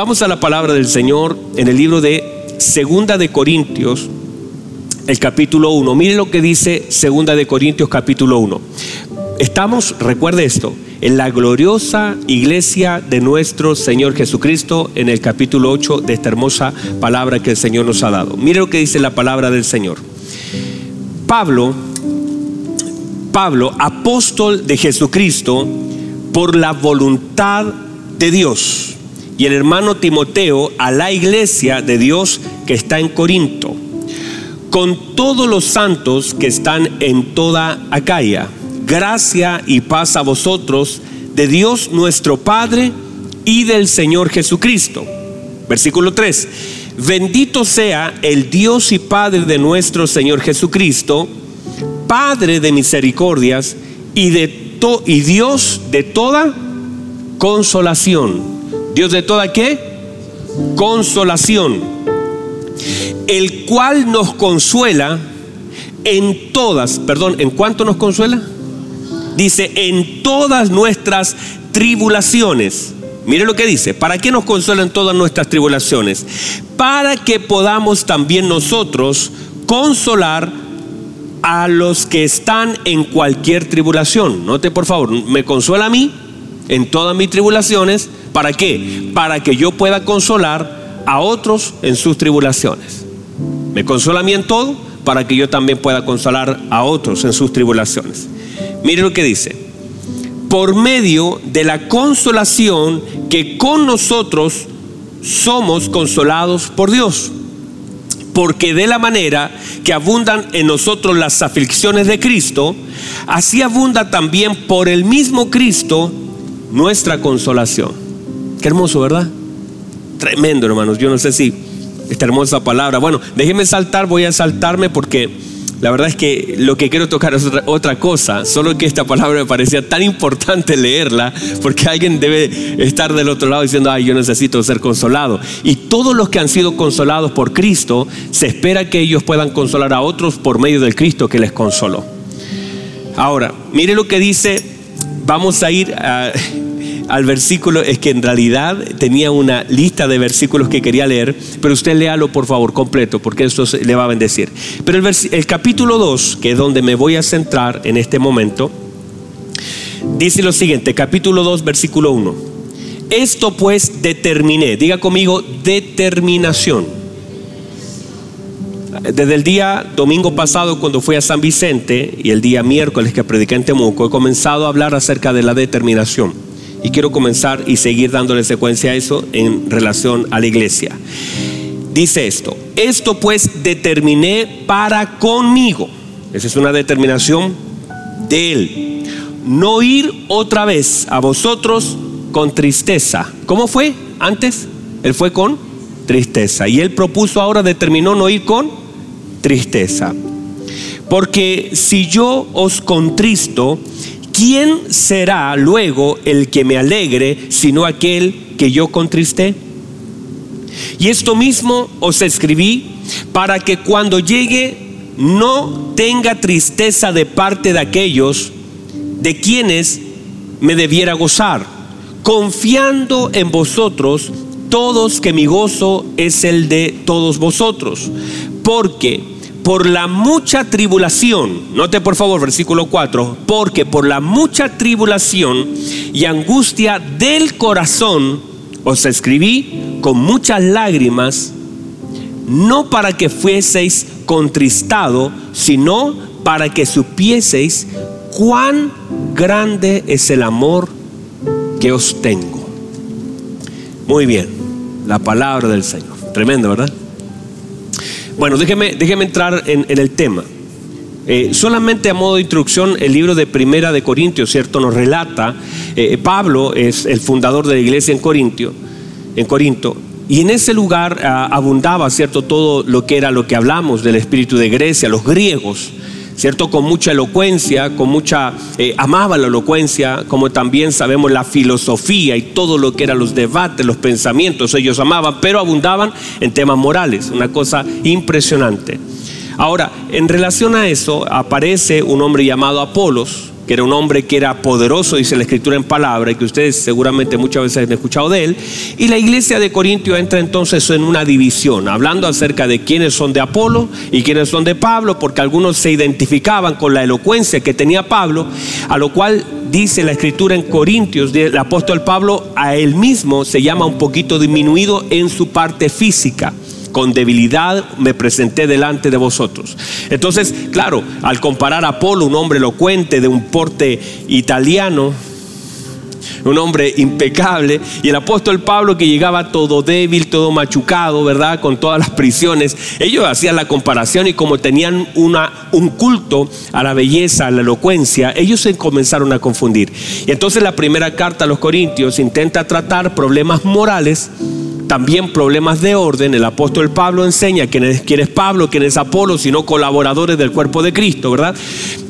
Vamos a la palabra del Señor en el libro de Segunda de Corintios, el capítulo 1. Mire lo que dice Segunda de Corintios capítulo 1. Estamos, recuerde esto, en la gloriosa iglesia de nuestro Señor Jesucristo en el capítulo 8 de esta hermosa palabra que el Señor nos ha dado. Mire lo que dice la palabra del Señor. Pablo, Pablo, apóstol de Jesucristo, por la voluntad de Dios. Y el hermano Timoteo a la iglesia de Dios que está en Corinto, con todos los santos que están en toda Acaya gracia y paz a vosotros de Dios nuestro Padre y del Señor Jesucristo. Versículo 3. Bendito sea el Dios y Padre de nuestro Señor Jesucristo, Padre de misericordias y, de y Dios de toda consolación. ¿Dios de toda qué? Consolación. El cual nos consuela en todas, perdón, ¿en cuánto nos consuela? Dice, en todas nuestras tribulaciones. Mire lo que dice, ¿para qué nos consuelan todas nuestras tribulaciones? Para que podamos también nosotros consolar a los que están en cualquier tribulación. Note por favor, me consuela a mí en todas mis tribulaciones. ¿Para qué? Para que yo pueda consolar a otros en sus tribulaciones. Me consuela a mí en todo para que yo también pueda consolar a otros en sus tribulaciones. Mire lo que dice. Por medio de la consolación que con nosotros somos consolados por Dios. Porque de la manera que abundan en nosotros las aflicciones de Cristo, así abunda también por el mismo Cristo nuestra consolación. Qué hermoso, ¿verdad? Tremendo, hermanos. Yo no sé si esta hermosa palabra. Bueno, déjenme saltar, voy a saltarme porque la verdad es que lo que quiero tocar es otra, cosa, solo que esta palabra me parecía tan importante leerla, porque alguien debe estar del otro lado diciendo, ay, yo necesito ser consolado. Y todos los que han sido consolados por Cristo, se espera que ellos puedan consolar a otros por medio del Cristo que les consoló. Ahora, mire lo que dice, vamos a ir a al versículo es que en realidad tenía una lista de versículos que quería leer, pero usted léalo por favor completo, porque esto le va a bendecir. Pero el, el capítulo 2, que es donde me voy a centrar en este momento, dice lo siguiente, capítulo 2, versículo 1. Esto pues determiné, diga conmigo, determinación. Desde el día domingo pasado cuando fui a San Vicente y el día miércoles que prediqué en Temuco, he comenzado a hablar acerca de la determinación. Y quiero comenzar y seguir dándole secuencia a eso en relación a la iglesia. Dice esto, esto pues determiné para conmigo. Esa es una determinación de él. No ir otra vez a vosotros con tristeza. ¿Cómo fue antes? Él fue con tristeza. Y él propuso ahora, determinó no ir con tristeza. Porque si yo os contristo, ¿quién será luego el que me alegre sino aquel que yo contristé? Y esto mismo os escribí para que cuando llegue no tenga tristeza de parte de aquellos de quienes me debiera gozar, confiando en vosotros todos que mi gozo es el de todos vosotros, porque por la mucha tribulación, note por favor versículo 4, porque por la mucha tribulación y angustia del corazón os escribí con muchas lágrimas, no para que fueseis contristado, sino para que supieseis cuán grande es el amor que os tengo. Muy bien, la palabra del Señor. Tremendo, ¿verdad? Bueno, déjeme, déjeme entrar en, el tema. Eh, solamente a modo de introducción, el libro de Primera de Corintios, ¿cierto? Nos relata, eh, Pablo es el fundador de la iglesia en Corintio, en Corinto, y en ese lugar ah, abundaba, ¿cierto? Todo lo que era lo que hablamos del espíritu de Grecia, los griegos. ¿Cierto? Con mucha elocuencia, con mucha, eh, amaba la elocuencia, como también sabemos la filosofía y todo lo que eran los debates, los pensamientos, ellos amaban, pero abundaban en temas morales, una cosa impresionante. Ahora, en relación a eso, aparece un hombre llamado Apolos, que era un hombre que era poderoso, dice la escritura en palabra, y que ustedes seguramente muchas veces han escuchado de él. Y la iglesia de Corintio entra entonces en una división, hablando acerca de quiénes son de Apolo y quiénes son de Pablo, porque algunos se identificaban con la elocuencia que tenía Pablo, a lo cual dice la escritura en Corintios, el apóstol Pablo a él mismo se llama un poquito disminuido en su parte física con debilidad me presenté delante de vosotros. Entonces, claro, al comparar a Apolo, un hombre elocuente de un porte italiano, un hombre impecable, y el apóstol Pablo que llegaba todo débil, todo machucado, ¿verdad? Con todas las prisiones. Ellos hacían la comparación y como tenían una, un culto a la belleza, a la elocuencia, ellos se comenzaron a confundir. Y entonces la primera carta a los Corintios intenta tratar problemas morales también problemas de orden. El apóstol Pablo enseña quién es, es Pablo, quién es Apolo, sino colaboradores del cuerpo de Cristo, ¿verdad?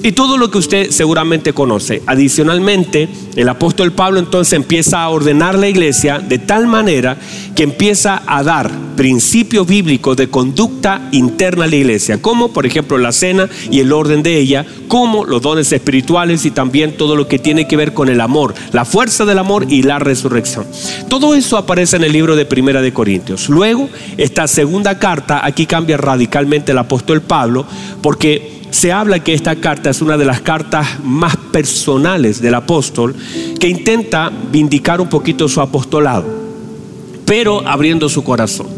Y todo lo que usted seguramente conoce. Adicionalmente, el apóstol Pablo entonces empieza a ordenar la iglesia de tal manera que empieza a dar principios bíblicos de conducta interna a la iglesia, como por ejemplo la cena y el orden de ella, como los dones espirituales y también todo lo que tiene que ver con el amor, la fuerza del amor y la resurrección. Todo eso aparece en el libro de De Corintios. Luego, esta segunda carta, aquí cambia radicalmente el apóstol Pablo, porque se habla que esta carta es una de las cartas más personales del apóstol que intenta vindicar un poquito su apostolado, pero abriendo su corazón.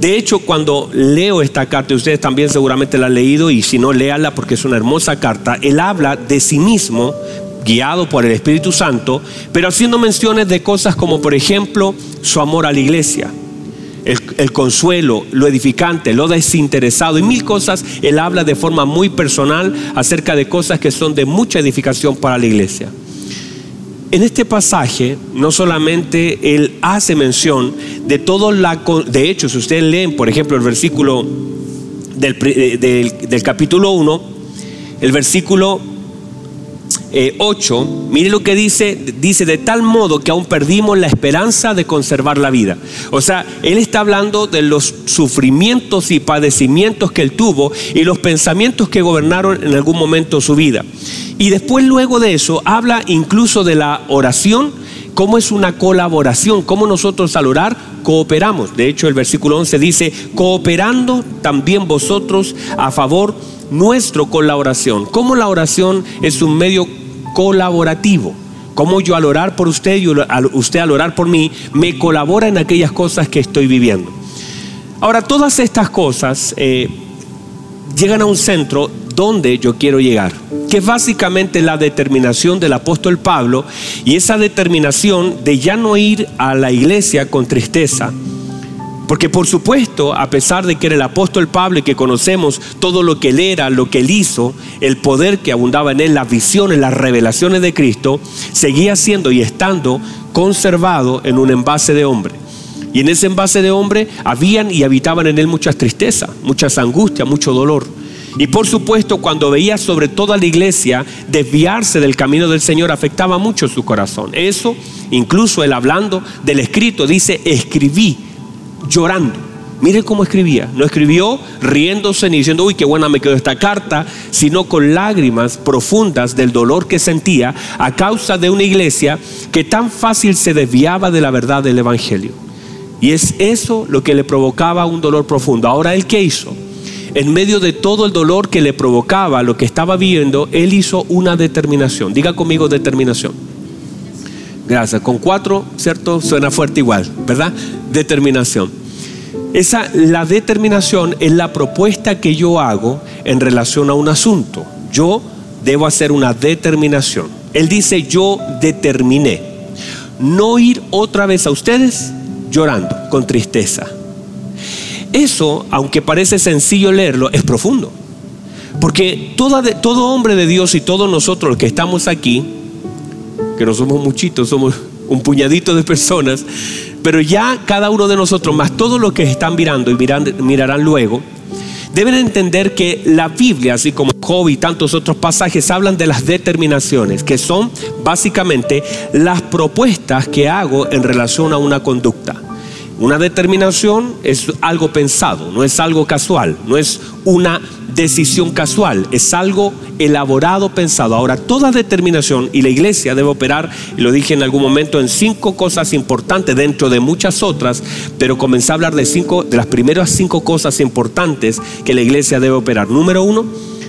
De hecho, cuando leo esta carta, ustedes también seguramente la han leído y si no, léala porque es una hermosa carta, él habla de sí mismo, guiado por el Espíritu Santo, pero haciendo menciones de cosas como, por ejemplo, su amor a la iglesia el, consuelo, lo edificante, lo desinteresado y mil cosas. Él habla de forma muy personal acerca de cosas que son de mucha edificación para la iglesia. En este pasaje no solamente él hace mención de todo la... De hecho, si ustedes leen, por ejemplo, el versículo del, del, del capítulo 1, el versículo 8, eh, mire lo que dice, dice de tal modo que aún perdimos la esperanza de conservar la vida. O sea, él está hablando de los sufrimientos y padecimientos que él tuvo y los pensamientos que gobernaron en algún momento su vida. Y después luego de eso habla incluso de la oración, cómo es una colaboración, cómo nosotros al orar cooperamos. De hecho, el versículo 11 dice, cooperando también vosotros a favor nuestro con la oración. Cómo la oración es un medio colaborativo. Como yo al orar por usted y usted al orar por mí, me colabora en aquellas cosas que estoy viviendo. Ahora, todas estas cosas eh, llegan a un centro donde yo quiero llegar, que es básicamente la determinación del apóstol Pablo y esa determinación de ya no ir a la iglesia con tristeza, porque por supuesto, a pesar de que era el apóstol Pablo y que conocemos todo lo que él era, lo que él hizo, el poder que abundaba en él, las visiones, las revelaciones de Cristo, seguía siendo y estando conservado en un envase de hombre. Y en ese envase de hombre habían y habitaban en él muchas tristezas, muchas angustias, mucho dolor. Y por supuesto, cuando veía sobre toda la iglesia desviarse del camino del Señor, afectaba mucho su corazón. Eso, incluso él hablando del escrito, dice, escribí llorando. Mire cómo escribía. No escribió riéndose ni diciendo, uy, qué buena me quedó esta carta, sino con lágrimas profundas del dolor que sentía a causa de una iglesia que tan fácil se desviaba de la verdad del Evangelio. Y es eso lo que le provocaba un dolor profundo. Ahora, ¿él qué hizo? En medio de todo el dolor que le provocaba lo que estaba viviendo, él hizo una determinación. Diga conmigo determinación. Gracias. Con cuatro, ¿cierto? Suena fuerte igual, ¿verdad? Determinación. Esa, la determinación es la propuesta que yo hago en relación a un asunto. Yo debo hacer una determinación. Él dice, yo determiné no ir otra vez a ustedes llorando, con tristeza. Eso, aunque parece sencillo leerlo, es profundo. Porque todo hombre de Dios y todos nosotros los que estamos aquí, que no somos muchitos, somos un puñadito de personas, pero ya cada uno de nosotros, más todos los que están mirando y mirarán luego, deben entender que la Biblia, así como Job y tantos otros pasajes, hablan de las determinaciones, que son básicamente las propuestas que hago en relación a una conducta. Una determinación es algo pensado, no es algo casual, no es una decisión casual, es algo elaborado, pensado. Ahora, toda determinación y la iglesia debe operar, y lo dije en algún momento, en cinco cosas importantes dentro de muchas otras, pero comencé a hablar de cinco, de las primeras cinco cosas importantes que la iglesia debe operar. Número uno,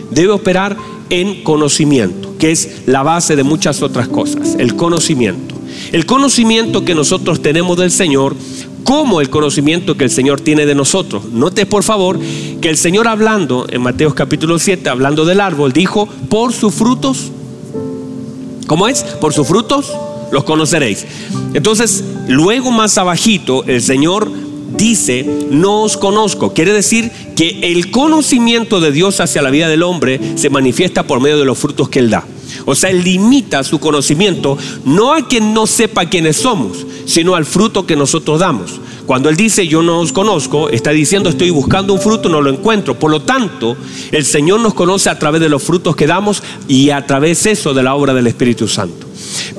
debe operar en conocimiento, que es la base de muchas otras cosas, el conocimiento. El conocimiento que nosotros tenemos del Señor como el conocimiento que el Señor tiene de nosotros. Note por favor que el Señor hablando en Mateo capítulo 7, hablando del árbol, dijo, por sus frutos, ¿cómo es? Por sus frutos los conoceréis. Entonces, luego más abajito, el Señor dice, no os conozco. Quiere decir que el conocimiento de Dios hacia la vida del hombre se manifiesta por medio de los frutos que Él da. O sea, Él limita su conocimiento no a quien no sepa quiénes somos, sino al fruto que nosotros damos. Cuando Él dice yo no os conozco, está diciendo estoy buscando un fruto, no lo encuentro. Por lo tanto, el Señor nos conoce a través de los frutos que damos y a través eso de la obra del Espíritu Santo.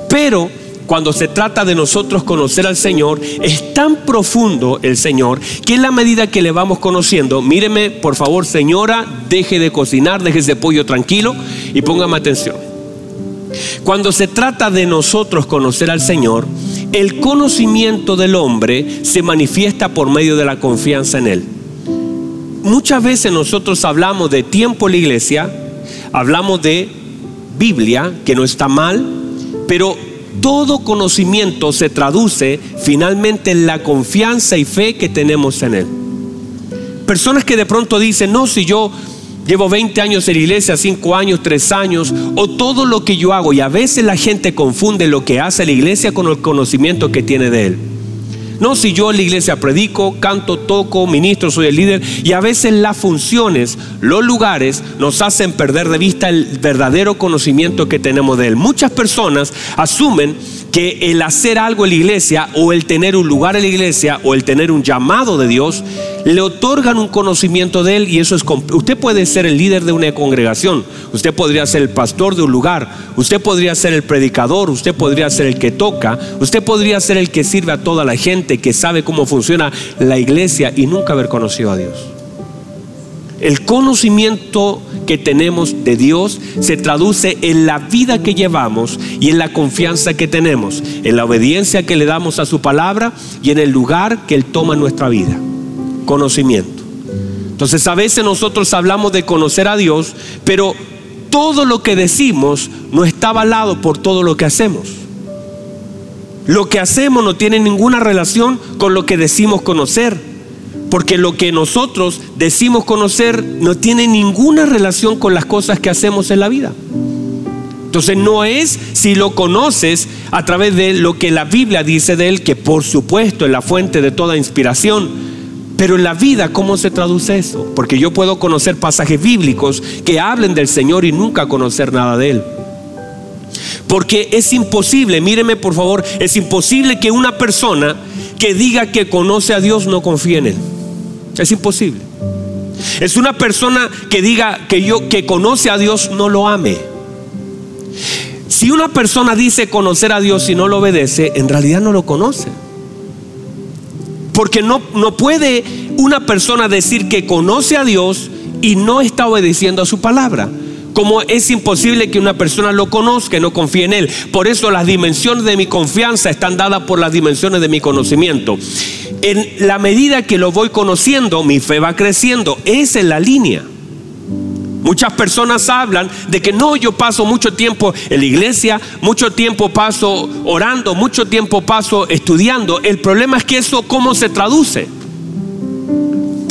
Pero cuando se trata de nosotros conocer al Señor, es tan profundo el Señor que en la medida que le vamos conociendo, míreme por favor señora, deje de cocinar, deje ese pollo tranquilo y póngame atención. Cuando se trata de nosotros conocer al Señor, el conocimiento del hombre se manifiesta por medio de la confianza en Él. Muchas veces nosotros hablamos de tiempo en la iglesia, hablamos de Biblia, que no está mal, pero todo conocimiento se traduce finalmente en la confianza y fe que tenemos en Él. Personas que de pronto dicen, no, si yo llevo 20 años en la iglesia, 5 años, 3 años, o todo lo que yo hago, y a veces la gente confunde lo que hace la iglesia con el conocimiento que tiene de Él. No, si yo en la iglesia predico, canto, toco, ministro, soy el líder, y a veces las funciones, los lugares nos hacen perder de vista el verdadero conocimiento que tenemos de Él. Muchas personas asumen que el hacer algo en la iglesia o el tener un lugar en la iglesia o el tener un llamado de Dios le otorgan un conocimiento de Él y eso es... Usted puede ser el líder de una congregación, usted podría ser el pastor de un lugar, usted podría ser el predicador, usted podría ser el que toca, usted podría ser el que sirve a toda la gente, que sabe cómo funciona la iglesia y nunca haber conocido a Dios. El conocimiento que tenemos de Dios se traduce en la vida que llevamos y en la confianza que tenemos, en la obediencia que le damos a su palabra y en el lugar que Él toma en nuestra vida. Conocimiento. Entonces a veces nosotros hablamos de conocer a Dios, pero todo lo que decimos no está avalado por todo lo que hacemos. Lo que hacemos no tiene ninguna relación con lo que decimos conocer. Porque lo que nosotros decimos conocer no tiene ninguna relación con las cosas que hacemos en la vida. Entonces no es si lo conoces a través de lo que la Biblia dice de él, que por supuesto es la fuente de toda inspiración. Pero en la vida, ¿cómo se traduce eso? Porque yo puedo conocer pasajes bíblicos que hablen del Señor y nunca conocer nada de Él. Porque es imposible, míreme por favor, es imposible que una persona que diga que conoce a Dios no confíe en Él. Es imposible. Es una persona que diga que yo que conoce a Dios no lo ame. Si una persona dice conocer a Dios y no lo obedece, en realidad no lo conoce. Porque no, no puede una persona decir que conoce a Dios y no está obedeciendo a su palabra. Como es imposible que una persona lo conozca y no confíe en él. Por eso las dimensiones de mi confianza están dadas por las dimensiones de mi conocimiento en la medida que lo voy conociendo, mi fe va creciendo. Esa es la línea. Muchas personas hablan de que no, yo paso mucho tiempo en la iglesia, mucho tiempo paso orando, mucho tiempo paso estudiando. El problema es que eso cómo se traduce.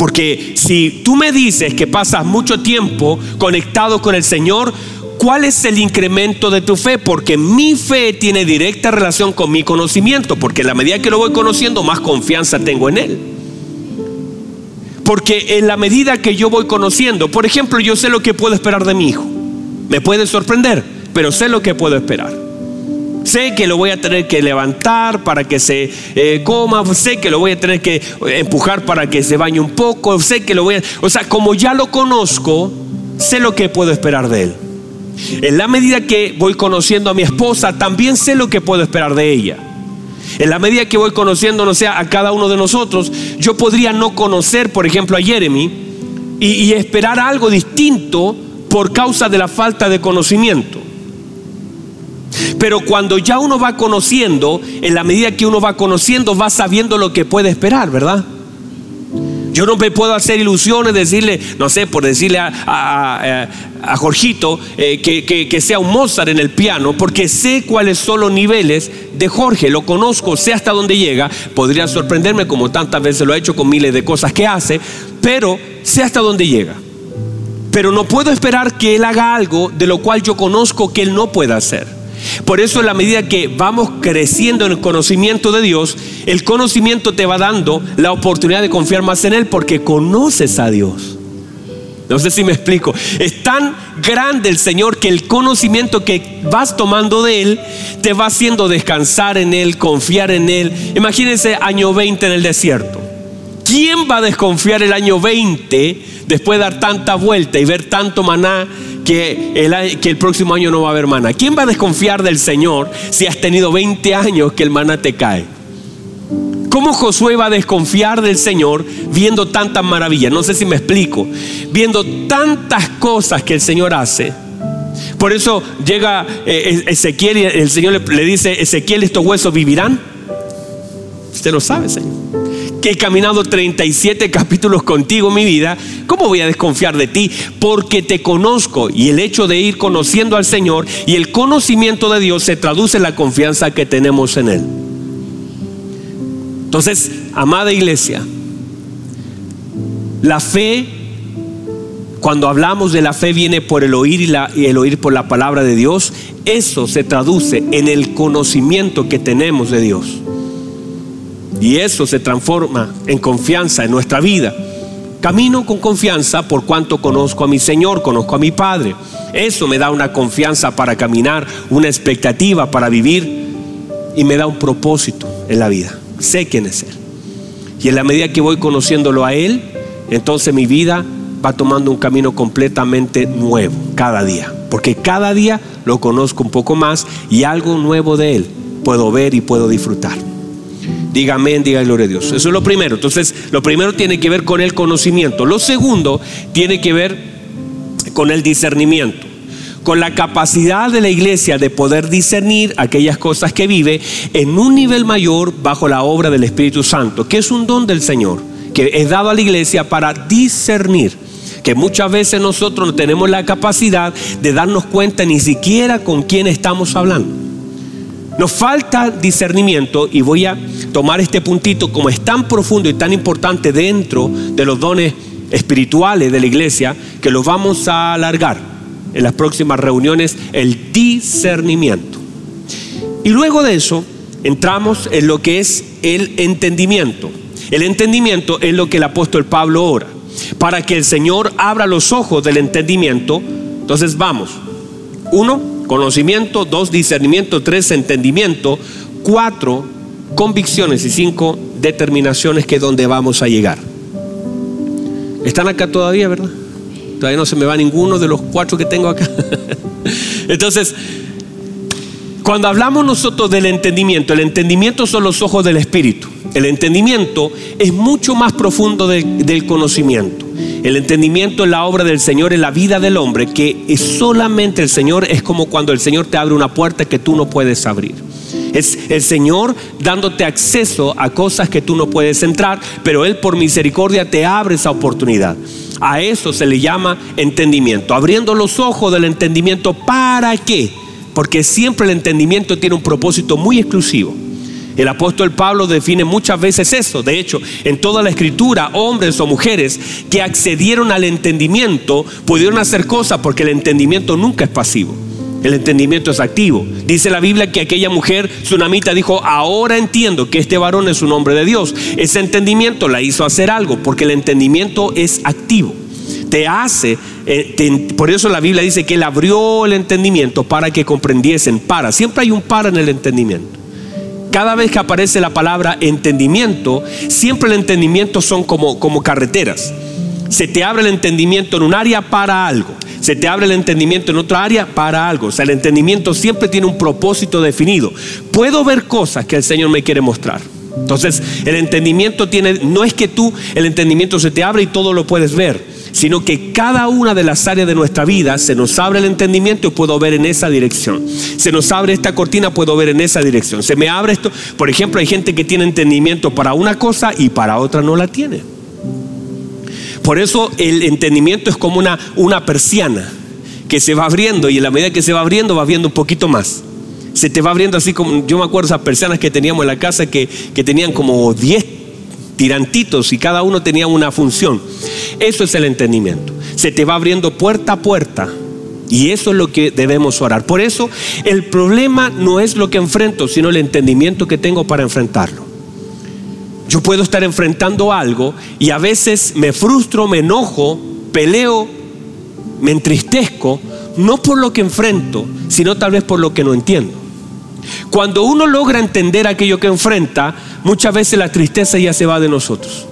Porque si tú me dices que pasas mucho tiempo conectado con el Señor, ¿Cuál es el incremento de tu fe? Porque mi fe tiene directa relación con mi conocimiento, porque en la medida que lo voy conociendo, más confianza tengo en Él. Porque en la medida que yo voy conociendo, por ejemplo, yo sé lo que puedo esperar de mi hijo. Me puede sorprender, pero sé lo que puedo esperar. Sé que lo voy a tener que levantar para que se eh, coma, sé que lo voy a tener que empujar para que se bañe un poco, sé que lo voy a... O sea, como ya lo conozco, sé lo que puedo esperar de él. En la medida que voy conociendo a mi esposa, también sé lo que puedo esperar de ella. En la medida que voy conociendo, no sé, a cada uno de nosotros, yo podría no conocer, por ejemplo, a Jeremy, y, esperar algo distinto por causa de la falta de conocimiento. Pero cuando ya uno va conociendo, en la medida que uno va conociendo, va sabiendo lo que puede esperar, ¿verdad? Yo no me puedo hacer ilusiones, decirle, no sé, por decirle a, a, Jorgito eh, que, sea un Mozart en el piano, porque sé cuáles son los niveles de Jorge, lo conozco, sé hasta dónde llega, podría sorprenderme como tantas veces lo ha hecho con miles de cosas que hace, pero sé hasta dónde llega. Pero no puedo esperar que él haga algo de lo cual yo conozco que él no pueda hacer. Por eso en la medida que vamos creciendo en el conocimiento de Dios, el conocimiento te va dando la oportunidad de confiar más en Él porque conoces a Dios. No sé si me explico. Es tan grande el Señor que el conocimiento que vas tomando de Él te va haciendo descansar en Él, confiar en Él. Imagínense año 20 en el desierto. ¿Quién va a desconfiar el año 20 después de dar tanta vuelta y ver tanto maná que el, próximo año no va a haber maná? ¿Quién va a desconfiar del Señor si has tenido 20 años que el maná te cae? ¿Cómo Josué va a desconfiar del Señor viendo tantas maravillas? No sé si me explico. Viendo tantas cosas que el Señor hace. Por eso llega eh, Ezequiel y el Señor le, dice, Ezequiel, estos huesos vivirán. Usted lo sabe, Señor que he caminado 37 capítulos contigo mi vida, ¿cómo voy a desconfiar de ti? Porque te conozco y el hecho de ir conociendo al Señor y el conocimiento de Dios se traduce en la confianza que tenemos en Él. Entonces, amada iglesia, la fe, cuando hablamos de la fe viene por el oír y, y el oír por la palabra de Dios, eso se traduce en el conocimiento que tenemos de Dios. Y eso se transforma en confianza en nuestra vida. Camino con confianza por cuanto conozco a mi Señor, conozco a mi Padre. Eso me da una confianza para caminar, una expectativa para vivir y me da un propósito en la vida. Sé quién es Él. Y en la medida que voy conociéndolo a Él, entonces mi vida va tomando un camino completamente nuevo cada día. Porque cada día lo conozco un poco más y algo nuevo de Él puedo ver y puedo disfrutar. Diga amén, diga gloria a Dios. Eso es lo primero. Entonces, lo primero tiene que ver con el conocimiento. Lo segundo tiene que ver con el discernimiento. Con la capacidad de la iglesia de poder discernir aquellas cosas que vive en un nivel mayor bajo la obra del Espíritu Santo, que es un don del Señor, que es dado a la iglesia para discernir que muchas veces nosotros no tenemos la capacidad de darnos cuenta ni siquiera con quién estamos hablando. Nos falta discernimiento y voy a tomar este puntito como es tan profundo y tan importante dentro de los dones espirituales de la iglesia que los vamos a alargar en las próximas reuniones, el discernimiento. Y luego de eso entramos en lo que es el entendimiento. El entendimiento es lo que el apóstol Pablo ora. Para que el Señor abra los ojos del entendimiento. Entonces vamos. Uno, conocimiento, dos, discernimiento, tres, entendimiento, cuatro, convicciones y cinco, determinaciones que es donde vamos a llegar. ¿Están acá todavía, verdad? Todavía no se me va ninguno de los cuatro que tengo acá. Entonces, cuando hablamos nosotros del entendimiento, el entendimiento son los ojos del Espíritu. El entendimiento es mucho más profundo del conocimiento. El entendimiento en la obra del Señor, en la vida del hombre, que solamente el Señor es como cuando el Señor te abre una puerta que tú no puedes abrir. Es el Señor dándote acceso a cosas que tú no puedes entrar, pero Él por misericordia te abre esa oportunidad. A eso se le llama entendimiento, abriendo los ojos del entendimiento. ¿Para qué? Porque siempre el entendimiento tiene un propósito muy exclusivo. El apóstol Pablo define muchas veces eso. De hecho, en toda la escritura, hombres o mujeres que accedieron al entendimiento pudieron hacer cosas porque el entendimiento nunca es pasivo. El entendimiento es activo. Dice la Biblia que aquella mujer tsunamita dijo, ahora entiendo que este varón es un hombre de Dios. Ese entendimiento la hizo hacer algo porque el entendimiento es activo. Te hace, eh, por eso la Biblia dice que él abrió el entendimiento para que comprendiesen. Para, siempre hay un para en el entendimiento cada vez que aparece la palabra entendimiento, siempre el entendimiento son como, como carreteras. Se te abre el entendimiento en un área para algo. Se te abre el entendimiento en otra área para algo. O sea, el entendimiento siempre tiene un propósito definido. Puedo ver cosas que el Señor me quiere mostrar. Entonces, el entendimiento tiene, no es que tú, el entendimiento se te abre y todo lo puedes ver. Sino que cada una de las áreas de nuestra vida se nos abre el entendimiento y puedo ver en esa dirección. Se nos abre esta cortina, puedo ver en esa dirección. Se me abre esto. Por ejemplo, hay gente que tiene entendimiento para una cosa y para otra no la tiene. Por eso el entendimiento es como una, una persiana que se va abriendo y en la medida que se va abriendo va viendo un poquito más. Se te va abriendo así como, yo me acuerdo esas persianas que teníamos en la casa que, que tenían como 10 tirantitos y cada uno tenía una función. Eso es el entendimiento. Se te va abriendo puerta a puerta. Y eso es lo que debemos orar. Por eso el problema no es lo que enfrento, sino el entendimiento que tengo para enfrentarlo. Yo puedo estar enfrentando algo y a veces me frustro, me enojo, peleo, me entristezco, no por lo que enfrento, sino tal vez por lo que no entiendo. Cuando uno logra entender aquello que enfrenta, muchas veces la tristeza ya se va de nosotros.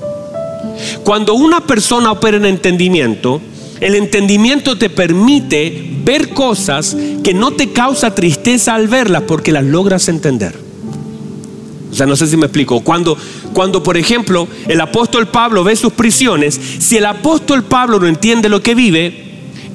Cuando una persona opera en entendimiento, el entendimiento te permite ver cosas que no te causa tristeza al verlas porque las logras entender. O sea, no sé si me explico. Cuando, cuando, por ejemplo, el apóstol Pablo ve sus prisiones, si el apóstol Pablo no entiende lo que vive,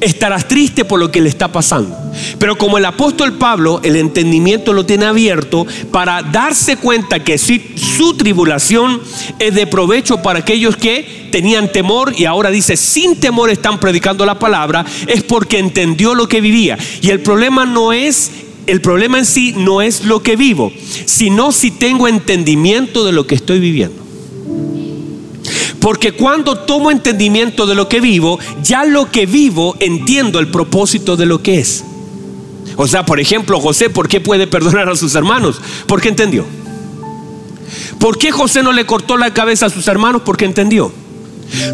estarás triste por lo que le está pasando. Pero como el apóstol Pablo, el entendimiento lo tiene abierto para darse cuenta que su tribulación es de provecho para aquellos que tenían temor y ahora dice, sin temor están predicando la palabra, es porque entendió lo que vivía. Y el problema no es el problema en sí no es lo que vivo, sino si tengo entendimiento de lo que estoy viviendo. Porque cuando tomo entendimiento de lo que vivo, ya lo que vivo entiendo el propósito de lo que es. O sea, por ejemplo, José, ¿por qué puede perdonar a sus hermanos? Porque entendió. ¿Por qué José no le cortó la cabeza a sus hermanos? Porque entendió.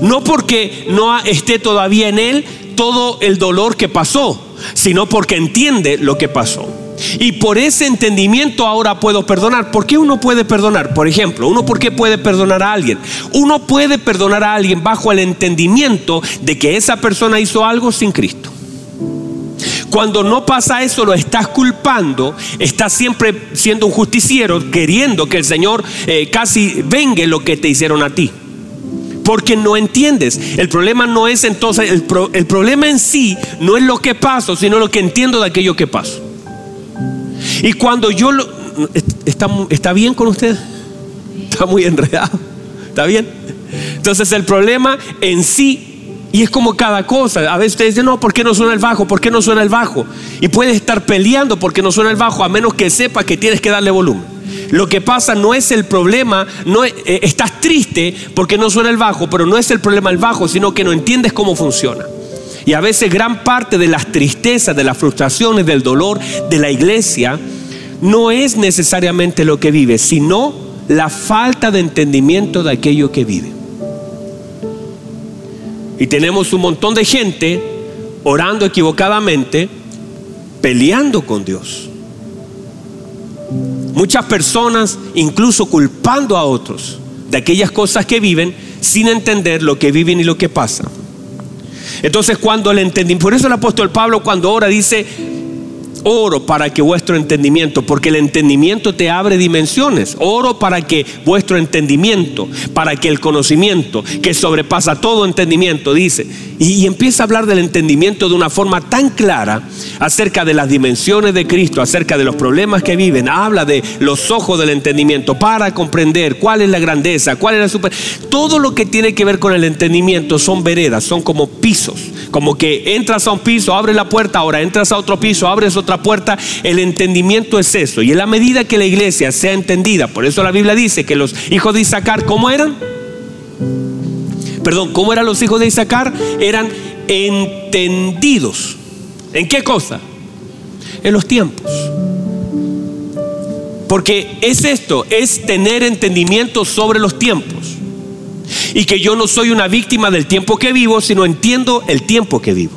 No porque no esté todavía en él todo el dolor que pasó, sino porque entiende lo que pasó. Y por ese entendimiento ahora puedo perdonar. ¿Por qué uno puede perdonar? Por ejemplo, uno por qué puede perdonar a alguien. Uno puede perdonar a alguien bajo el entendimiento de que esa persona hizo algo sin Cristo. Cuando no pasa eso, lo estás culpando, estás siempre siendo un justiciero, queriendo que el Señor eh, casi vengue lo que te hicieron a ti porque no entiendes. El problema no es entonces, el, el, problema en sí no es lo que paso, sino lo que entiendo de aquello que paso. Y cuando yo lo... ¿Está, está bien con usted? Está muy enredado. ¿Está bien? Entonces el problema en sí y es como cada cosa. A veces usted dice, no, ¿por qué no suena el bajo? ¿Por qué no suena el bajo? Y puedes estar peleando porque no suena el bajo, a menos que sepa que tienes que darle volumen. Lo que pasa no es el problema, no eh, estás triste porque no suena el bajo, pero no es el problema el bajo, sino que no entiendes cómo funciona. Y a veces gran parte de las tristezas, de las frustraciones, del dolor de la iglesia, no es necesariamente lo que vive, sino la falta de entendimiento de aquello que vive. Y tenemos un montón de gente orando equivocadamente, peleando con Dios. Muchas personas incluso culpando a otros de aquellas cosas que viven sin entender lo que viven y lo que pasa. Entonces cuando le entendí, por eso el apóstol Pablo cuando ora dice, Oro para que vuestro entendimiento, porque el entendimiento te abre dimensiones. Oro para que vuestro entendimiento, para que el conocimiento que sobrepasa todo entendimiento, dice, y, empieza a hablar del entendimiento de una forma tan clara acerca de las dimensiones de Cristo, acerca de los problemas que viven. Habla de los ojos del entendimiento para comprender cuál es la grandeza, cuál es la super. Todo lo que tiene que ver con el entendimiento son veredas, son como pisos, como que entras a un piso, abres la puerta, ahora entras a otro piso, abres otra puerta, el entendimiento es eso. Y en la medida que la iglesia sea entendida, por eso la Biblia dice que los hijos de Isaacar, ¿cómo eran? Perdón, ¿cómo eran los hijos de Isaacar? Eran entendidos. ¿En qué cosa? En los tiempos. Porque es esto, es tener entendimiento sobre los tiempos. Y que yo no soy una víctima del tiempo que vivo, sino entiendo el tiempo que vivo.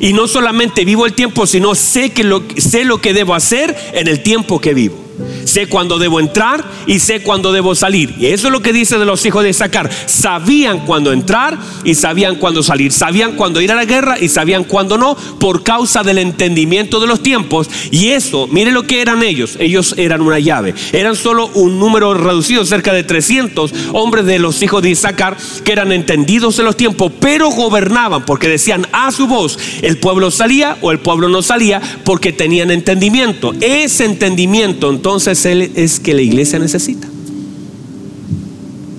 Y no solamente vivo el tiempo, sino sé, que sé lo que debo hacer en el tiempo que vivo. Sé cuándo debo entrar y sé cuándo debo salir. Y eso es lo que dice de los hijos de Isaacar. Sabían cuándo entrar y sabían cuándo salir. Sabían cuándo ir a la guerra y sabían cuándo no por causa del entendimiento de los tiempos. Y eso, mire lo que eran ellos. Ellos eran una llave. Eran solo un número reducido, cerca de 300 hombres de los hijos de Isaacar que eran entendidos en los tiempos, pero gobernaban porque decían a su voz, el pueblo salía o el pueblo no salía porque tenían entendimiento. Ese entendimiento entonces es que la iglesia necesita.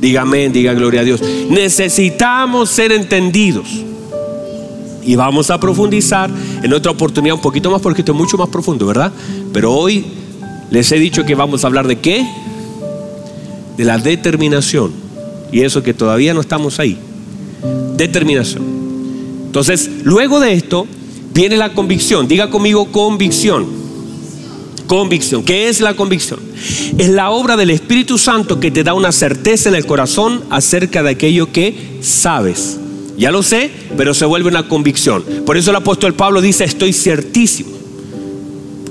Dígame, diga gloria a Dios. Necesitamos ser entendidos. Y vamos a profundizar en otra oportunidad un poquito más porque esto es mucho más profundo, ¿verdad? Pero hoy les he dicho que vamos a hablar de qué? De la determinación. Y eso que todavía no estamos ahí. Determinación. Entonces, luego de esto viene la convicción. Diga conmigo convicción. Convicción. ¿Qué es la convicción? Es la obra del Espíritu Santo que te da una certeza en el corazón acerca de aquello que sabes. Ya lo sé, pero se vuelve una convicción. Por eso el apóstol Pablo dice, estoy ciertísimo.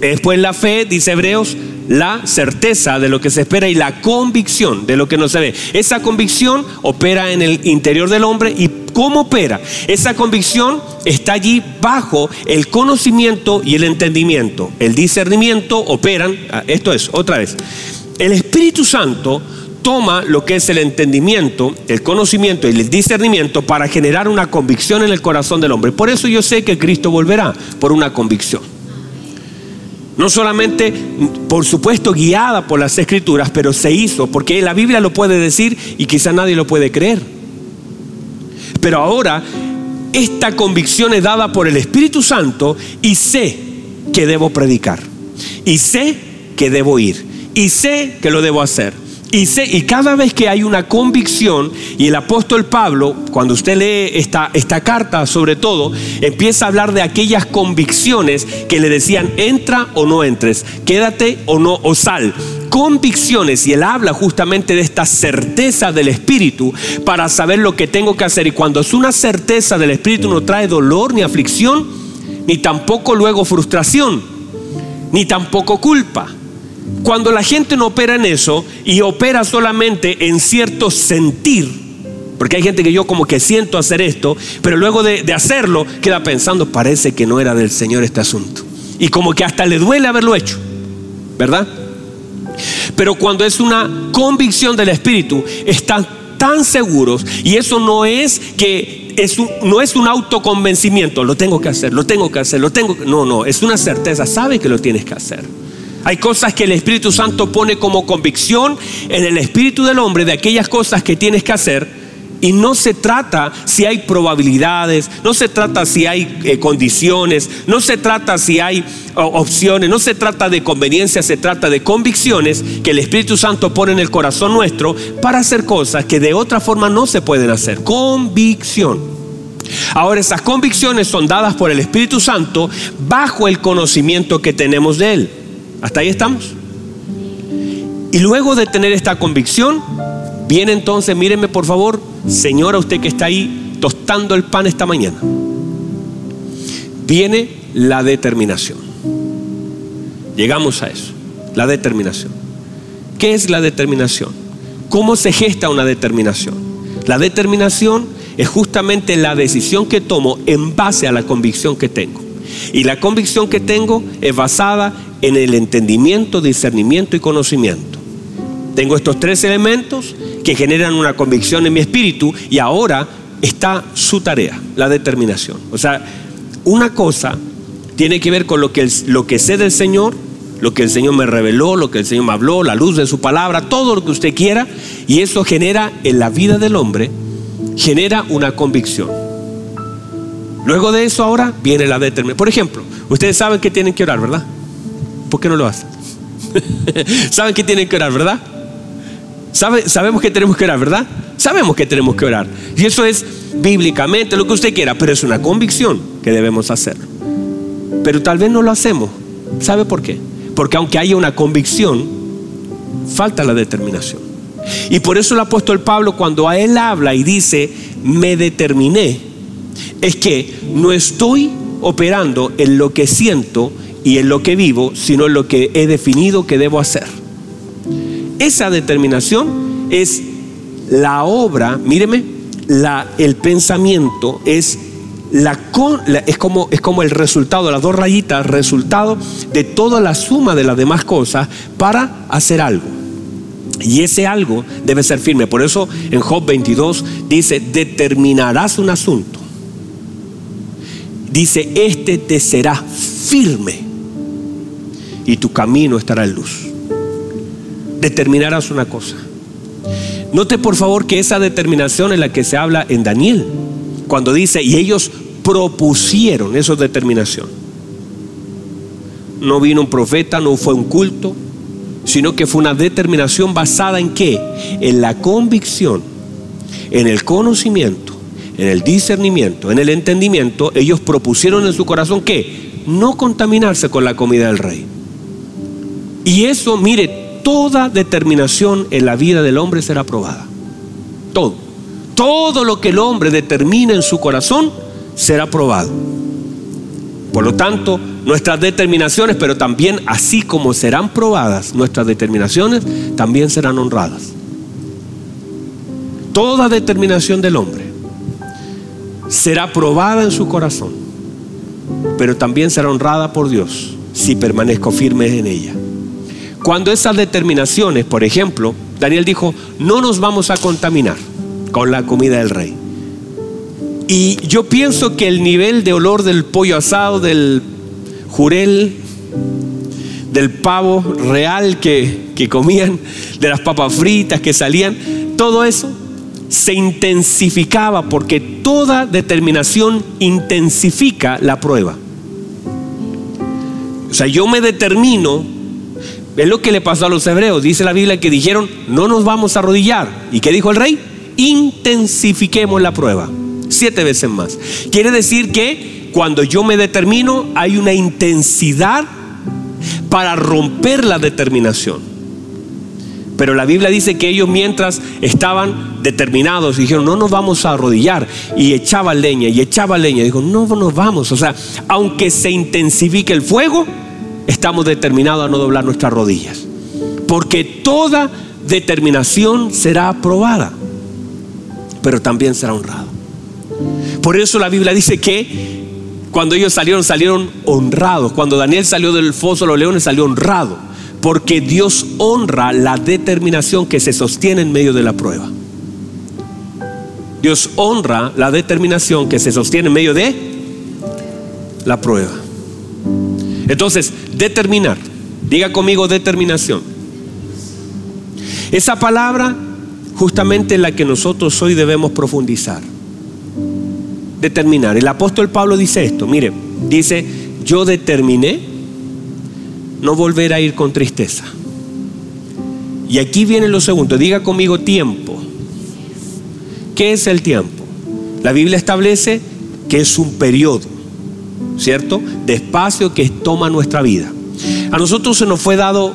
Después la fe, dice Hebreos, la certeza de lo que se espera y la convicción de lo que no se ve. Esa convicción opera en el interior del hombre y ¿cómo opera? Esa convicción está allí bajo el conocimiento y el entendimiento. El discernimiento operan, ah, esto es, otra vez, el Espíritu Santo toma lo que es el entendimiento, el conocimiento y el discernimiento para generar una convicción en el corazón del hombre. Por eso yo sé que Cristo volverá por una convicción. No solamente, por supuesto, guiada por las escrituras, pero se hizo, porque la Biblia lo puede decir y quizá nadie lo puede creer. Pero ahora, esta convicción es dada por el Espíritu Santo y sé que debo predicar. Y sé que debo ir. Y sé que lo debo hacer. Y, y cada vez que hay una convicción, y el apóstol Pablo, cuando usted lee esta, esta carta sobre todo, empieza a hablar de aquellas convicciones que le decían, entra o no entres, quédate o no, o sal convicciones y él habla justamente de esta certeza del Espíritu para saber lo que tengo que hacer. Y cuando es una certeza del Espíritu no trae dolor ni aflicción, ni tampoco luego frustración, ni tampoco culpa. Cuando la gente no opera en eso y opera solamente en cierto sentir, porque hay gente que yo como que siento hacer esto, pero luego de, hacerlo queda pensando, parece que no era del Señor este asunto. Y como que hasta le duele haberlo hecho, ¿verdad? Pero cuando es una convicción del Espíritu, están tan seguros y eso no es que es no es un autoconvencimiento, lo tengo que hacer, lo tengo que hacer, lo tengo no, no, es una certeza, sabe que lo tienes que hacer. Hay cosas que el Espíritu Santo pone como convicción en el espíritu del hombre de aquellas cosas que tienes que hacer. Y no se trata si hay probabilidades, no se trata si hay eh, condiciones, no se trata si hay opciones, no se trata de conveniencia, se trata de convicciones que el Espíritu Santo pone en el corazón nuestro para hacer cosas que de otra forma no se pueden hacer. Convicción. Ahora esas convicciones son dadas por el Espíritu Santo bajo el conocimiento que tenemos de Él. Hasta ahí estamos. Y luego de tener esta convicción, viene entonces, mírenme por favor, señora, usted que está ahí tostando el pan esta mañana. Viene la determinación. Llegamos a eso, la determinación. ¿Qué es la determinación? ¿Cómo se gesta una determinación? La determinación es justamente la decisión que tomo en base a la convicción que tengo. Y la convicción que tengo es basada en el entendimiento, discernimiento y conocimiento. Tengo estos tres elementos que generan una convicción en mi espíritu y ahora está su tarea, la determinación. O sea, una cosa tiene que ver con lo que, sé del Señor, lo que el Señor me reveló, lo que el Señor me habló, la luz de su palabra, todo lo que usted quiera, y eso genera en la vida del hombre, genera una convicción. Luego de eso ahora viene la determinación. Por ejemplo, ustedes saben que tienen que orar, ¿verdad? ¿Por qué no lo hacen? ¿Saben que tienen que orar, verdad? Sabemos que tenemos que orar, ¿verdad? Sabemos que tenemos que orar. Y eso es bíblicamente lo que usted quiera, pero es una convicción que debemos hacer. Pero tal vez no lo hacemos. ¿Sabe por qué? Porque aunque haya una convicción, falta la determinación. Y por eso el apóstol Pablo cuando a él habla y dice, me determiné, es que no estoy operando en lo que siento y en lo que vivo, sino en lo que he definido que debo hacer. Esa determinación es la obra, míreme, el pensamiento es, es, como, es como el resultado, las dos rayitas, resultado de toda la suma de las demás cosas para hacer algo. Y ese algo debe ser firme. Por eso en Job 22 dice, determinarás un asunto. Dice, este te será firme y tu camino estará en luz. Determinarás una cosa. Note por favor que esa determinación es la que se habla en Daniel, cuando dice, y ellos propusieron, eso es determinación. No vino un profeta, no fue un culto, sino que fue una determinación basada en qué? En la convicción, en el conocimiento, en el discernimiento, en el entendimiento. Ellos propusieron en su corazón que no contaminarse con la comida del rey. Y eso, mire, toda determinación en la vida del hombre será probada. Todo. Todo lo que el hombre determina en su corazón será probado. Por lo tanto, nuestras determinaciones, pero también así como serán probadas nuestras determinaciones, también serán honradas. Toda determinación del hombre será probada en su corazón, pero también será honrada por Dios si permanezco firme en ella. Cuando esas determinaciones, por ejemplo, Daniel dijo, no nos vamos a contaminar con la comida del rey. Y yo pienso que el nivel de olor del pollo asado, del jurel, del pavo real que, que comían, de las papas fritas que salían, todo eso se intensificaba porque toda determinación intensifica la prueba. O sea, yo me determino, es lo que le pasó a los hebreos, dice la Biblia que dijeron, no nos vamos a arrodillar. ¿Y qué dijo el rey? Intensifiquemos la prueba, siete veces más. Quiere decir que cuando yo me determino, hay una intensidad para romper la determinación. Pero la Biblia dice que ellos mientras estaban determinados, dijeron, no nos vamos a arrodillar. Y echaba leña, y echaba leña. Dijo, no nos vamos. O sea, aunque se intensifique el fuego, estamos determinados a no doblar nuestras rodillas. Porque toda determinación será aprobada, pero también será honrada. Por eso la Biblia dice que cuando ellos salieron, salieron honrados. Cuando Daniel salió del foso de los leones, salió honrado. Porque Dios honra la determinación que se sostiene en medio de la prueba. Dios honra la determinación que se sostiene en medio de la prueba. Entonces, determinar. Diga conmigo determinación. Esa palabra justamente la que nosotros hoy debemos profundizar determinar. El apóstol Pablo dice esto, mire, dice, yo determiné no volver a ir con tristeza. Y aquí viene lo segundo, diga conmigo tiempo. ¿Qué es el tiempo? La Biblia establece que es un periodo, ¿cierto? De espacio que toma nuestra vida. A nosotros se nos fue dado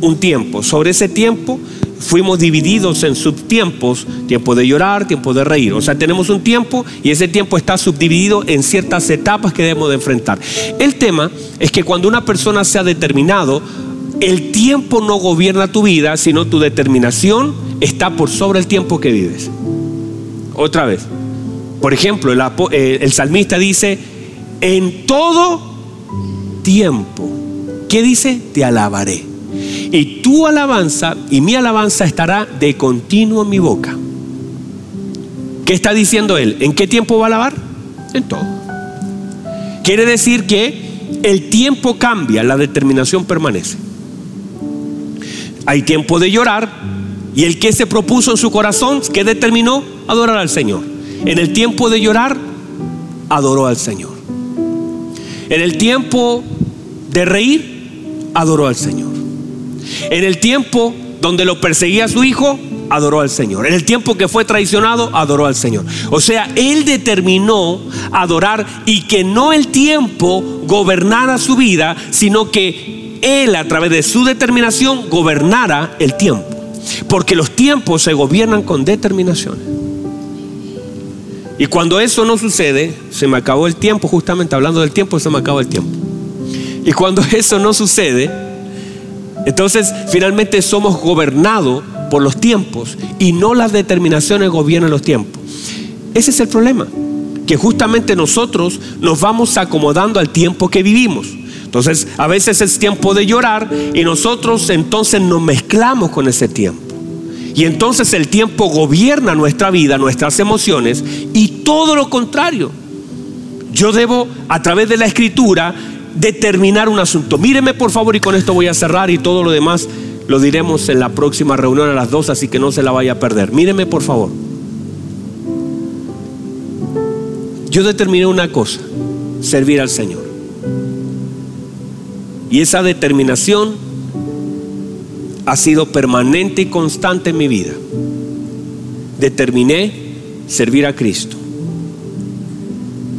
un tiempo. Sobre ese tiempo fuimos divididos en subtiempos, tiempo de llorar, tiempo de reír. O sea, tenemos un tiempo y ese tiempo está subdividido en ciertas etapas que debemos de enfrentar. El tema es que cuando una persona se ha determinado, el tiempo no gobierna tu vida, sino tu determinación está por sobre el tiempo que vives. Otra vez. Por ejemplo, el, eh, el salmista dice, en todo tiempo, ¿qué dice? Te alabaré. Y tu alabanza y mi alabanza estará de continuo en mi boca. ¿Qué está diciendo él? ¿En qué tiempo va a alabar? En todo. Quiere decir que el tiempo cambia, la determinación permanece. Hay tiempo de llorar y el que se propuso en su corazón, que determinó, adorar al Señor. En el tiempo de llorar, adoró al Señor. En el tiempo de reír, adoró al Señor. En el tiempo donde lo perseguía su hijo, adoró al Señor. En el tiempo que fue traicionado, adoró al Señor. O sea, él determinó adorar y que no el tiempo gobernara su vida, sino que él a través de su determinación gobernara el tiempo. Porque los tiempos se gobiernan con determinación. Y cuando eso no sucede, se me acabó el tiempo, justamente hablando del tiempo, se me acabó el tiempo. Y cuando eso no sucede, entonces finalmente somos gobernados por los tiempos y no las determinaciones gobiernan los tiempos. Ese es el problema, que justamente nosotros nos vamos acomodando al tiempo que vivimos. Entonces, a veces es tiempo de llorar y nosotros entonces nos mezclamos con ese tiempo. Y entonces el tiempo gobierna nuestra vida, nuestras emociones y todo lo contrario. Yo debo, a través de la escritura, determinar un asunto. Míreme por favor y con esto voy a cerrar y todo lo demás lo diremos en la próxima reunión a las dos, así que no se la vaya a perder. Míreme por favor. Yo determiné una cosa, servir al Señor. Y esa determinación ha sido permanente y constante en mi vida. Determiné servir a Cristo.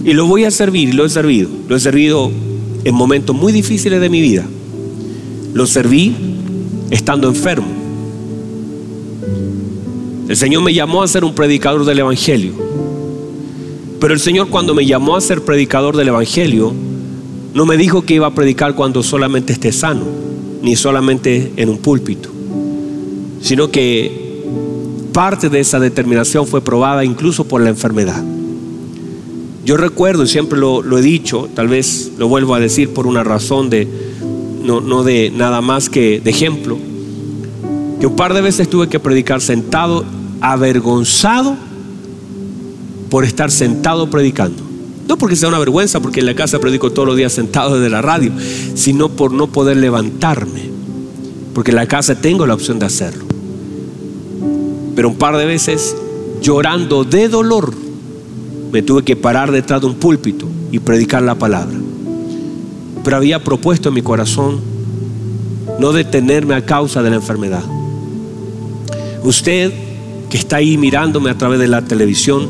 Y lo voy a servir, lo he servido. Lo he servido en momentos muy difíciles de mi vida. Lo serví estando enfermo. El Señor me llamó a ser un predicador del Evangelio. Pero el Señor cuando me llamó a ser predicador del Evangelio, no me dijo que iba a predicar cuando solamente esté sano, ni solamente en un púlpito, sino que parte de esa determinación fue probada incluso por la enfermedad. Yo recuerdo, y siempre lo, he dicho, tal vez lo vuelvo a decir por una razón de, no, de nada más que de ejemplo, que un par de veces tuve que predicar sentado, avergonzado por estar sentado predicando. No porque sea una vergüenza, porque en la casa predico todos los días sentado desde la radio, sino por no poder levantarme, porque en la casa tengo la opción de hacerlo. Pero un par de veces, llorando de dolor, me tuve que parar detrás de un púlpito y predicar la palabra. Pero había propuesto en mi corazón no detenerme a causa de la enfermedad. Usted que está ahí mirándome a través de la televisión,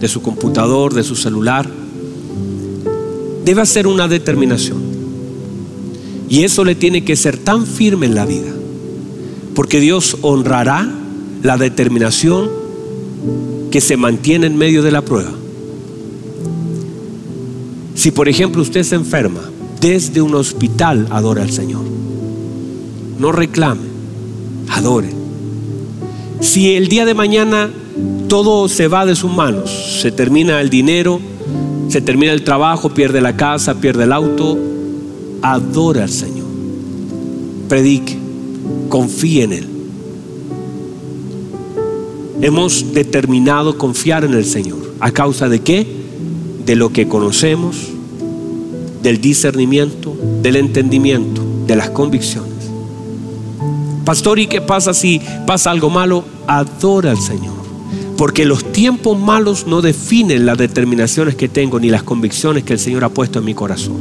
de su computador, de su celular, debe hacer una determinación. Y eso le tiene que ser tan firme en la vida, porque Dios honrará la determinación que se mantiene en medio de la prueba. Si por ejemplo usted se enferma, desde un hospital adora al Señor. No reclame, adore. Si el día de mañana todo se va de sus manos. Se termina el dinero, se termina el trabajo, pierde la casa, pierde el auto. Adora al Señor. Predique, confíe en Él. Hemos determinado confiar en el Señor. ¿A causa de qué? De lo que conocemos, del discernimiento, del entendimiento, de las convicciones. Pastor, ¿y qué pasa si pasa algo malo? Adora al Señor. Porque los tiempos malos no definen las determinaciones que tengo ni las convicciones que el Señor ha puesto en mi corazón.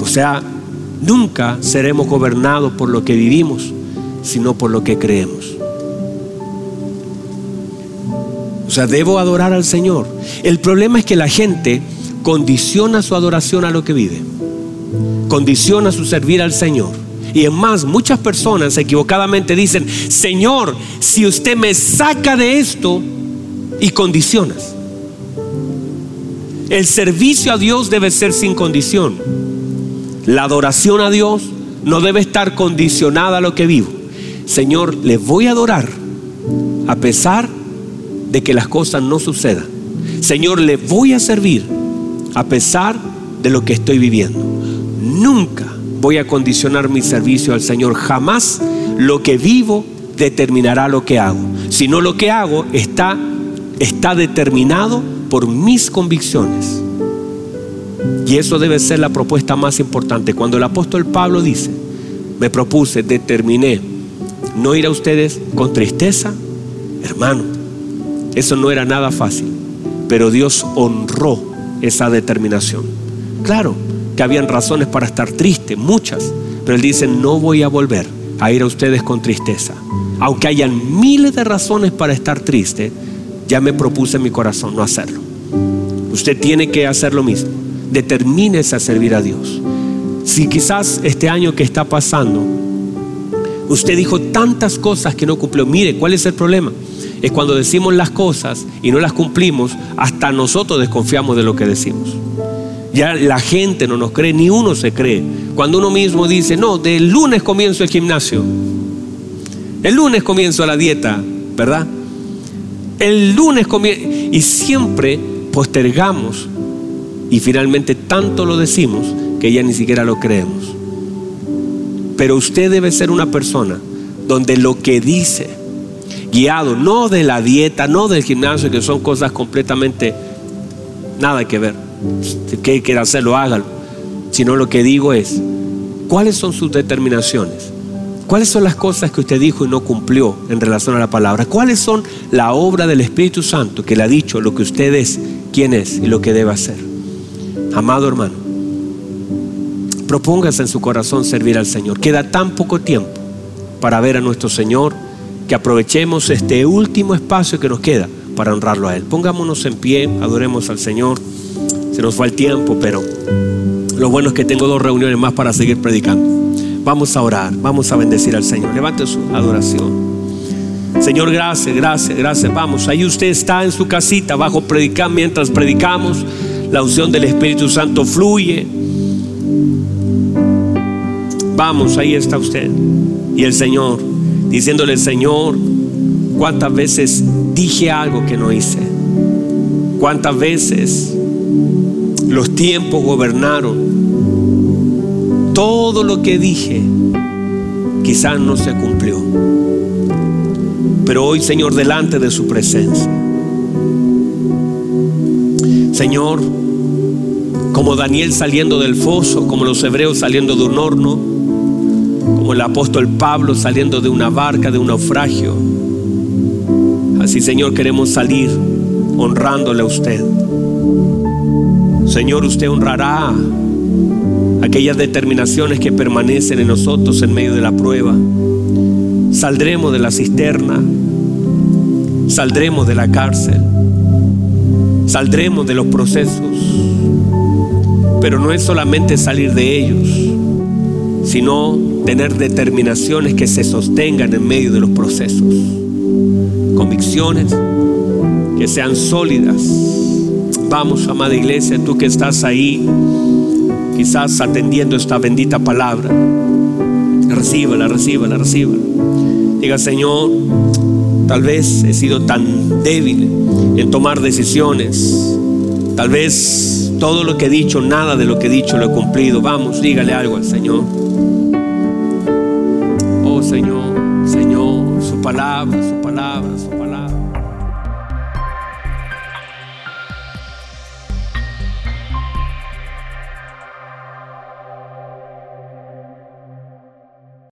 O sea, nunca seremos gobernados por lo que vivimos, sino por lo que creemos. O sea, debo adorar al Señor. El problema es que la gente condiciona su adoración a lo que vive. Condiciona su servir al Señor. Y es más, muchas personas equivocadamente dicen, Señor, si usted me saca de esto y condicionas. El servicio a Dios debe ser sin condición. La adoración a Dios no debe estar condicionada a lo que vivo. Señor, le voy a adorar a pesar de que las cosas no sucedan. Señor, le voy a servir a pesar de lo que estoy viviendo. Nunca voy a condicionar mi servicio al Señor. Jamás lo que vivo determinará lo que hago. Sino lo que hago está, está determinado por mis convicciones. Y eso debe ser la propuesta más importante. Cuando el apóstol Pablo dice, me propuse, determiné no ir a ustedes con tristeza, hermano, eso no era nada fácil. Pero Dios honró esa determinación. Claro, que habían razones para estar triste, muchas, pero él dice, no voy a volver a ir a ustedes con tristeza. Aunque hayan miles de razones para estar triste, ya me propuse en mi corazón no hacerlo. Usted tiene que hacer lo mismo. Determínese a servir a Dios. Si quizás este año que está pasando, usted dijo tantas cosas que no cumplió, mire, ¿cuál es el problema? Es cuando decimos las cosas y no las cumplimos, hasta nosotros desconfiamos de lo que decimos. Ya la gente no nos cree, ni uno se cree. Cuando uno mismo dice, no, del lunes comienzo el gimnasio. El lunes comienzo la dieta, ¿verdad? El lunes comienzo. Y siempre postergamos y finalmente tanto lo decimos que ya ni siquiera lo creemos. Pero usted debe ser una persona donde lo que dice, guiado no de la dieta, no del gimnasio, que son cosas completamente nada que ver. Si quiere hacerlo, hágalo. Sino lo que digo es, ¿cuáles son sus determinaciones? ¿Cuáles son las cosas que usted dijo y no cumplió en relación a la palabra? ¿Cuáles son la obra del Espíritu Santo que le ha dicho lo que usted es, quién es y lo que debe hacer? Amado hermano, propóngase en su corazón servir al Señor. Queda tan poco tiempo para ver a nuestro Señor que aprovechemos este último espacio que nos queda para honrarlo a Él. Pongámonos en pie, adoremos al Señor. Se nos fue el tiempo, pero lo bueno es que tengo dos reuniones más para seguir predicando. Vamos a orar, vamos a bendecir al Señor. Levante su adoración. Señor, gracias, gracias, gracias. Vamos, ahí usted está en su casita, bajo predicar, mientras predicamos, la unción del Espíritu Santo fluye. Vamos, ahí está usted. Y el Señor, diciéndole, Señor, cuántas veces dije algo que no hice. Cuántas veces los tiempos gobernaron todo lo que dije quizás no se cumplió. Pero hoy, Señor, delante de su presencia, Señor, como Daniel saliendo del foso, como los hebreos saliendo de un horno, como el apóstol Pablo saliendo de una barca, de un naufragio, así, Señor, queremos salir honrándole a usted. Señor, usted honrará aquellas determinaciones que permanecen en nosotros en medio de la prueba. Saldremos de la cisterna, saldremos de la cárcel, saldremos de los procesos, pero no es solamente salir de ellos, sino tener determinaciones que se sostengan en medio de los procesos, convicciones que sean sólidas. Vamos, amada iglesia, tú que estás ahí quizás atendiendo esta bendita palabra. Recíbala, recíbala, recíbala. Diga, Señor, tal vez he sido tan débil en tomar decisiones. Tal vez todo lo que he dicho, nada de lo que he dicho lo he cumplido. Vamos, dígale algo al Señor. Oh Señor, Señor, su palabra, su palabra, su palabra.